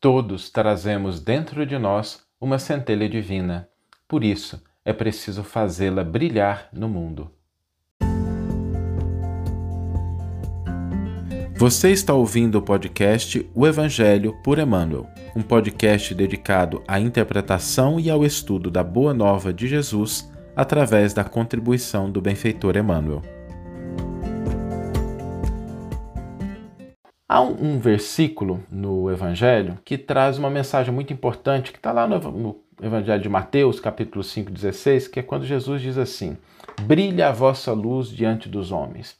Todos trazemos dentro de nós uma centelha divina. Por isso, é preciso fazê-la brilhar no mundo. Você está ouvindo o podcast O Evangelho por Emmanuel, um podcast dedicado à interpretação e ao estudo da Boa Nova de Jesus através da contribuição do benfeitor Emmanuel. Há um, um, versículo no Evangelho que traz uma mensagem muito importante, que está lá no, no, Evangelho de Mateus, capítulo 5, 16, que é quando Jesus diz assim: Brilha a vossa luz diante dos homens.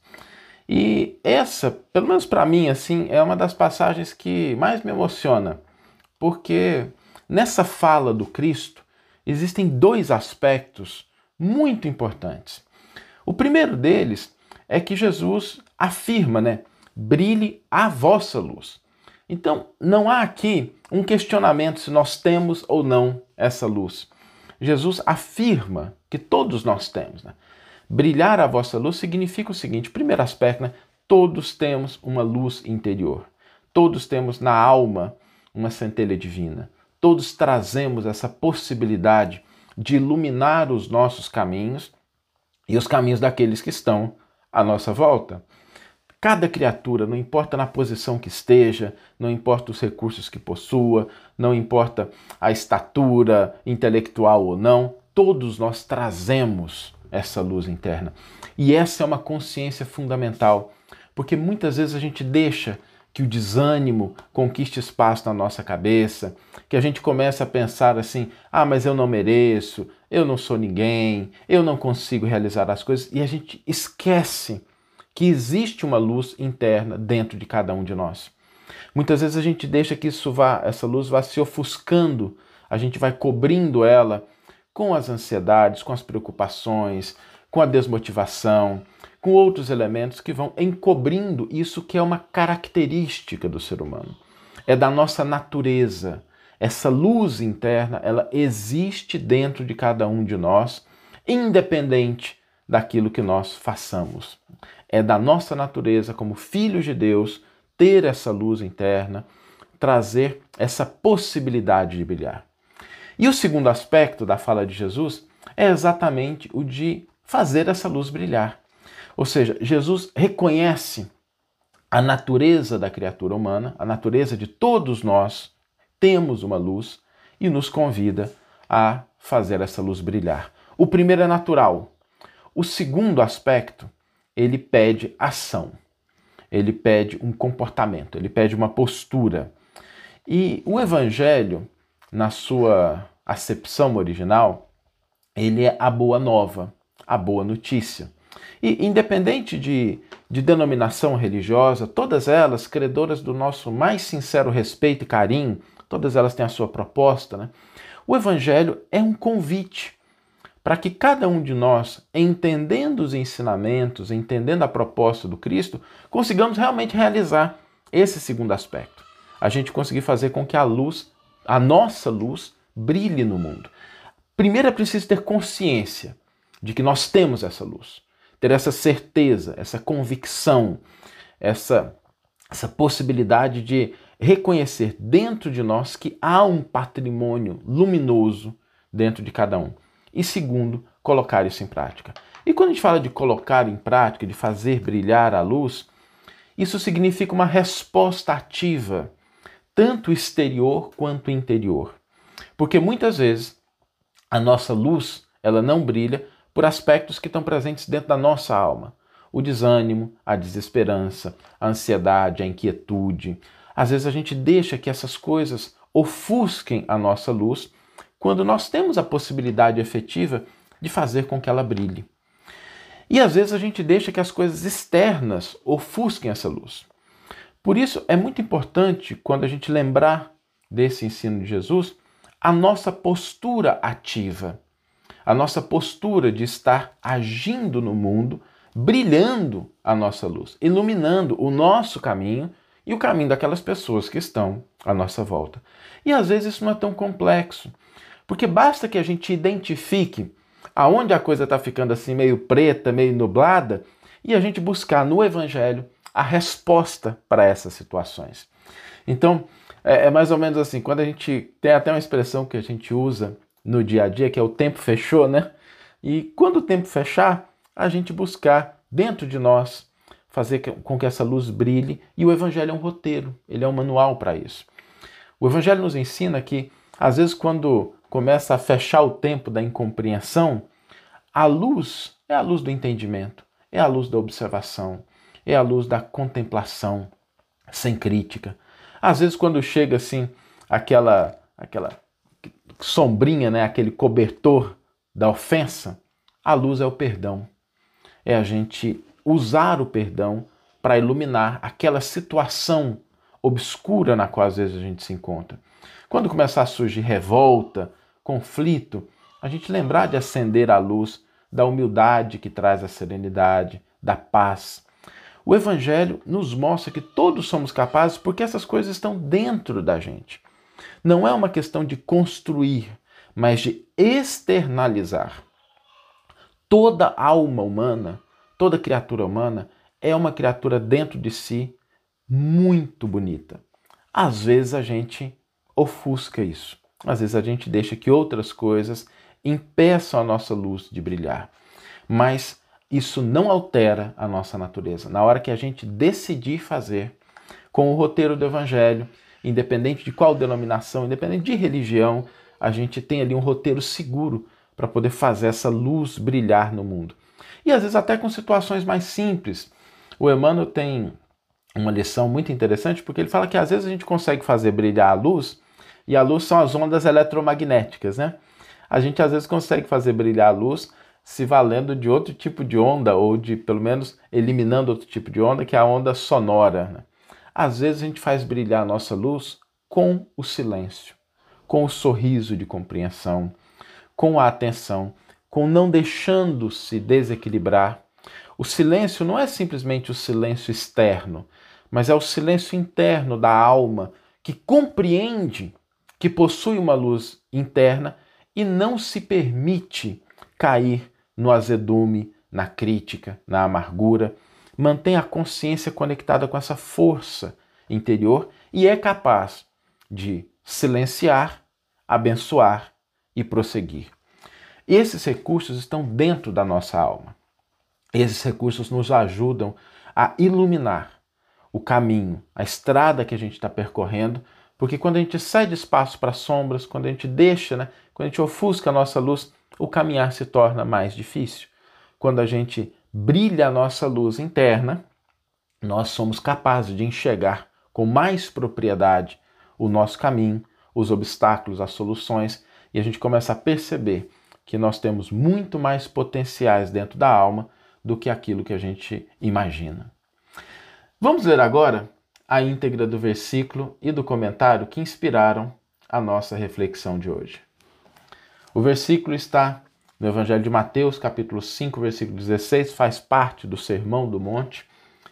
E essa, pelo menos para mim, assim, é uma das passagens que mais me emociona, porque nessa fala do Cristo existem dois aspectos muito importantes. O primeiro deles é que Jesus afirma, né? Brilhe a vossa luz. Então, não há aqui um questionamento se nós temos ou não essa luz. Jesus afirma que todos nós temos. Né? Brilhar a vossa luz significa o seguinte: primeiro aspecto, né? todos temos uma luz interior. Todos temos na alma uma centelha divina. Todos trazemos essa possibilidade de iluminar os nossos caminhos e os caminhos daqueles que estão à nossa volta. Cada criatura, não importa na posição que esteja, não importa os recursos que possua, não importa a estatura intelectual ou não, todos nós trazemos essa luz interna. E essa é uma consciência fundamental, porque muitas vezes a gente deixa que o desânimo conquiste espaço na nossa cabeça, que a gente começa a pensar assim: ah, mas eu não mereço, eu não sou ninguém, eu não consigo realizar as coisas, e a gente esquece que existe uma luz interna dentro de cada um de nós. Muitas vezes a gente deixa que isso vá, essa luz vá se ofuscando, a gente vai cobrindo ela com as ansiedades, com as preocupações, com a desmotivação, com outros elementos que vão encobrindo isso que é uma característica do ser humano. É da nossa natureza. Essa luz interna, ela existe dentro de cada um de nós, independente daquilo que nós façamos. É da nossa natureza, como filhos de Deus, ter essa luz interna, trazer essa possibilidade de brilhar. E o segundo aspecto da fala de Jesus é exatamente o de fazer essa luz brilhar. Ou seja, Jesus reconhece a natureza da criatura humana, a natureza de todos nós, temos uma luz e nos convida a fazer essa luz brilhar. O primeiro é natural, o segundo aspecto, ele pede ação, ele pede um comportamento, ele pede uma postura. E o Evangelho, na sua acepção original, ele é a boa nova, a boa notícia. E independente de, de denominação religiosa, todas elas credoras do nosso mais sincero respeito e carinho, todas elas têm a sua proposta, né? O Evangelho é um convite para que cada um de nós, entendendo os ensinamentos, entendendo a proposta do Cristo, consigamos realmente realizar esse segundo aspecto. A gente conseguir fazer com que a luz, a nossa luz, brilhe no mundo. Primeiro é preciso ter consciência de que nós temos essa luz, ter essa certeza, essa convicção, essa, essa possibilidade de reconhecer dentro de nós que há um patrimônio luminoso dentro de cada um e segundo, colocar isso em prática. E quando a gente fala de colocar em prática, de fazer brilhar a luz, isso significa uma resposta ativa, tanto exterior quanto interior. Porque muitas vezes a nossa luz, ela não brilha por aspectos que estão presentes dentro da nossa alma. O desânimo, a desesperança, a ansiedade, a inquietude. Às vezes a gente deixa que essas coisas ofusquem a nossa luz quando nós temos a possibilidade efetiva de fazer com que ela brilhe. E às vezes a gente deixa que as coisas externas ofusquem essa luz. Por isso é muito importante, quando a gente lembrar desse ensino de Jesus, a nossa postura ativa, a nossa postura de estar agindo no mundo, brilhando a nossa luz, iluminando o nosso caminho e o caminho daquelas pessoas que estão à nossa volta. E às vezes isso não é tão complexo. Porque basta que a gente identifique aonde a coisa está ficando assim meio preta, meio nublada, e a gente buscar no Evangelho a resposta para essas situações. Então, É, é, mais ou menos assim, quando a gente tem até uma expressão que a gente usa no dia a dia, que é o tempo fechou, né? E quando o tempo fechar, a gente buscar dentro de nós fazer com que essa luz brilhe, e o evangelho é um roteiro, ele é um manual para isso. O evangelho nos ensina que às vezes quando começa a fechar o tempo da incompreensão, a luz é a luz do entendimento, é a luz da observação, é a luz da contemplação sem crítica. Às vezes quando chega assim aquela aquela sombrinha, né, aquele cobertor da ofensa, a luz é o perdão. É a gente usar o perdão para iluminar aquela situação obscura na qual às vezes a gente se encontra. Quando começar a surgir revolta, conflito, a gente lembrar de acender a luz da humildade que traz a serenidade, da paz. O Evangelho nos mostra que todos somos capazes porque essas coisas estão dentro da gente. Não é uma questão de construir, mas de externalizar. Toda alma humana, toda criatura humana é uma criatura dentro de si muito bonita. Às vezes a gente ofusca isso. Às vezes a gente deixa que outras coisas impeçam a nossa luz de brilhar. Mas isso não altera a nossa natureza. Na hora que a gente decidir fazer com o roteiro do Evangelho, independente de qual denominação, independente de religião, a gente tem ali um roteiro seguro para poder fazer essa luz brilhar no mundo. E às vezes até com situações mais simples. O Emmanuel tem uma lição muito interessante porque ele fala que às vezes a gente consegue fazer brilhar a luz e a luz são as ondas eletromagnéticas, né? A gente às vezes consegue fazer brilhar a luz se valendo de outro tipo de onda ou de pelo menos eliminando outro tipo de onda que é a onda sonora. Né? Às vezes a gente faz brilhar a nossa luz com o silêncio, com o sorriso de compreensão, com a atenção, com não deixando se desequilibrar. O silêncio não é simplesmente o silêncio externo, mas é o silêncio interno da alma que compreende que possui uma luz interna e não se permite cair no azedume, na crítica, na amargura. Mantém a consciência conectada com essa força interior e é capaz de silenciar, abençoar e prosseguir. Esses recursos estão dentro da nossa alma. Esses recursos nos ajudam a iluminar o caminho, a estrada que a gente está percorrendo, porque quando a gente cede espaço para sombras, quando a gente deixa, né, quando a gente ofusca a nossa luz, o caminhar se torna mais difícil. Quando a gente brilha a nossa luz interna, nós somos capazes de enxergar com mais propriedade o nosso caminho, os obstáculos, as soluções, e a gente começa a perceber que nós temos muito mais potenciais dentro da alma do que aquilo que a gente imagina. Vamos ler agora a íntegra do versículo e do comentário que inspiraram a nossa reflexão de hoje. O versículo está no Evangelho de Mateus, capítulo 5, versículo 16, faz parte do Sermão do Monte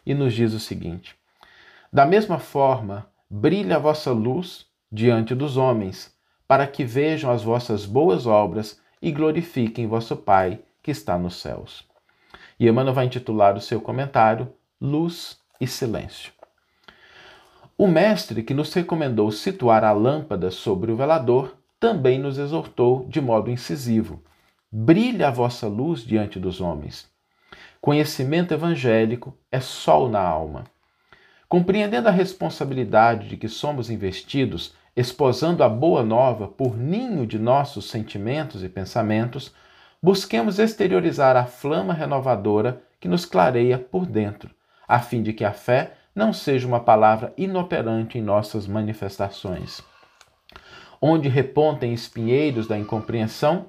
e nos diz o seguinte: Da mesma forma, brilha a vossa luz diante dos homens, para que vejam as vossas boas obras e glorifiquem vosso Pai que está nos céus. E Emmanuel vai intitular o seu comentário Luz e silêncio. O mestre que nos recomendou situar a lâmpada sobre o velador também nos exortou de modo incisivo: brilha a vossa luz diante dos homens. Conhecimento evangélico é sol na alma. Compreendendo a responsabilidade de que somos investidos, esposando a boa nova por ninho de nossos sentimentos e pensamentos, busquemos exteriorizar a flama renovadora que nos clareia por dentro a fim de que a fé não seja uma palavra inoperante em nossas manifestações. Onde repontem espinheiros da incompreensão,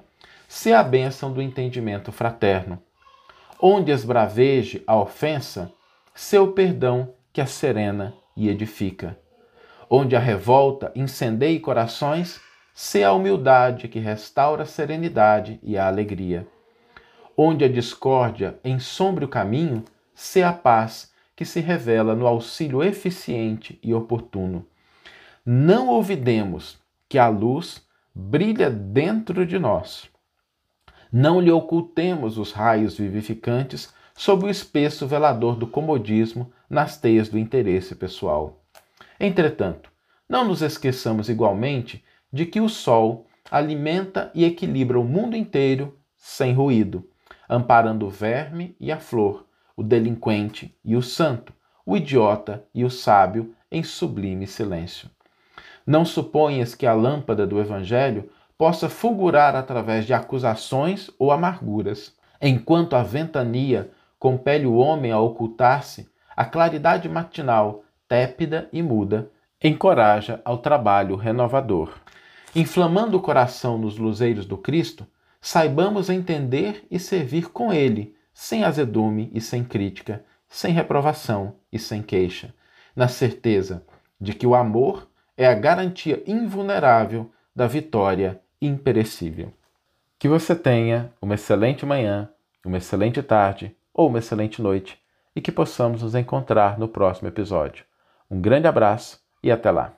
se a bênção do entendimento fraterno. Onde esbraveje a ofensa, seu perdão que a serena e edifica. Onde a revolta incendeie corações, se a humildade que restaura a serenidade e a alegria. Onde a discórdia ensombre o caminho, se a paz que se revela no auxílio eficiente e oportuno. Não ouvidemos que a luz brilha dentro de nós. Não lhe ocultemos os raios vivificantes sob o espesso velador do comodismo nas teias do interesse pessoal. Entretanto, Não nos esqueçamos igualmente de que o Sol alimenta e equilibra o mundo inteiro sem ruído, amparando o verme e a flor, o delinquente e o santo, o idiota e o sábio em sublime silêncio. Não suponhas que a lâmpada do Evangelho possa fulgurar através de acusações ou amarguras. Enquanto a ventania compele o homem a ocultar-se, a claridade matinal, tépida e muda, encoraja ao trabalho renovador. Inflamando o coração nos luzeiros do Cristo, saibamos entender e servir com Ele, sem azedume e sem crítica, sem reprovação e sem queixa, na certeza de que o amor é a garantia invulnerável da vitória imperecível. Que você tenha uma excelente manhã, uma excelente tarde ou uma excelente noite e que possamos nos encontrar no próximo episódio. Um grande abraço e até lá!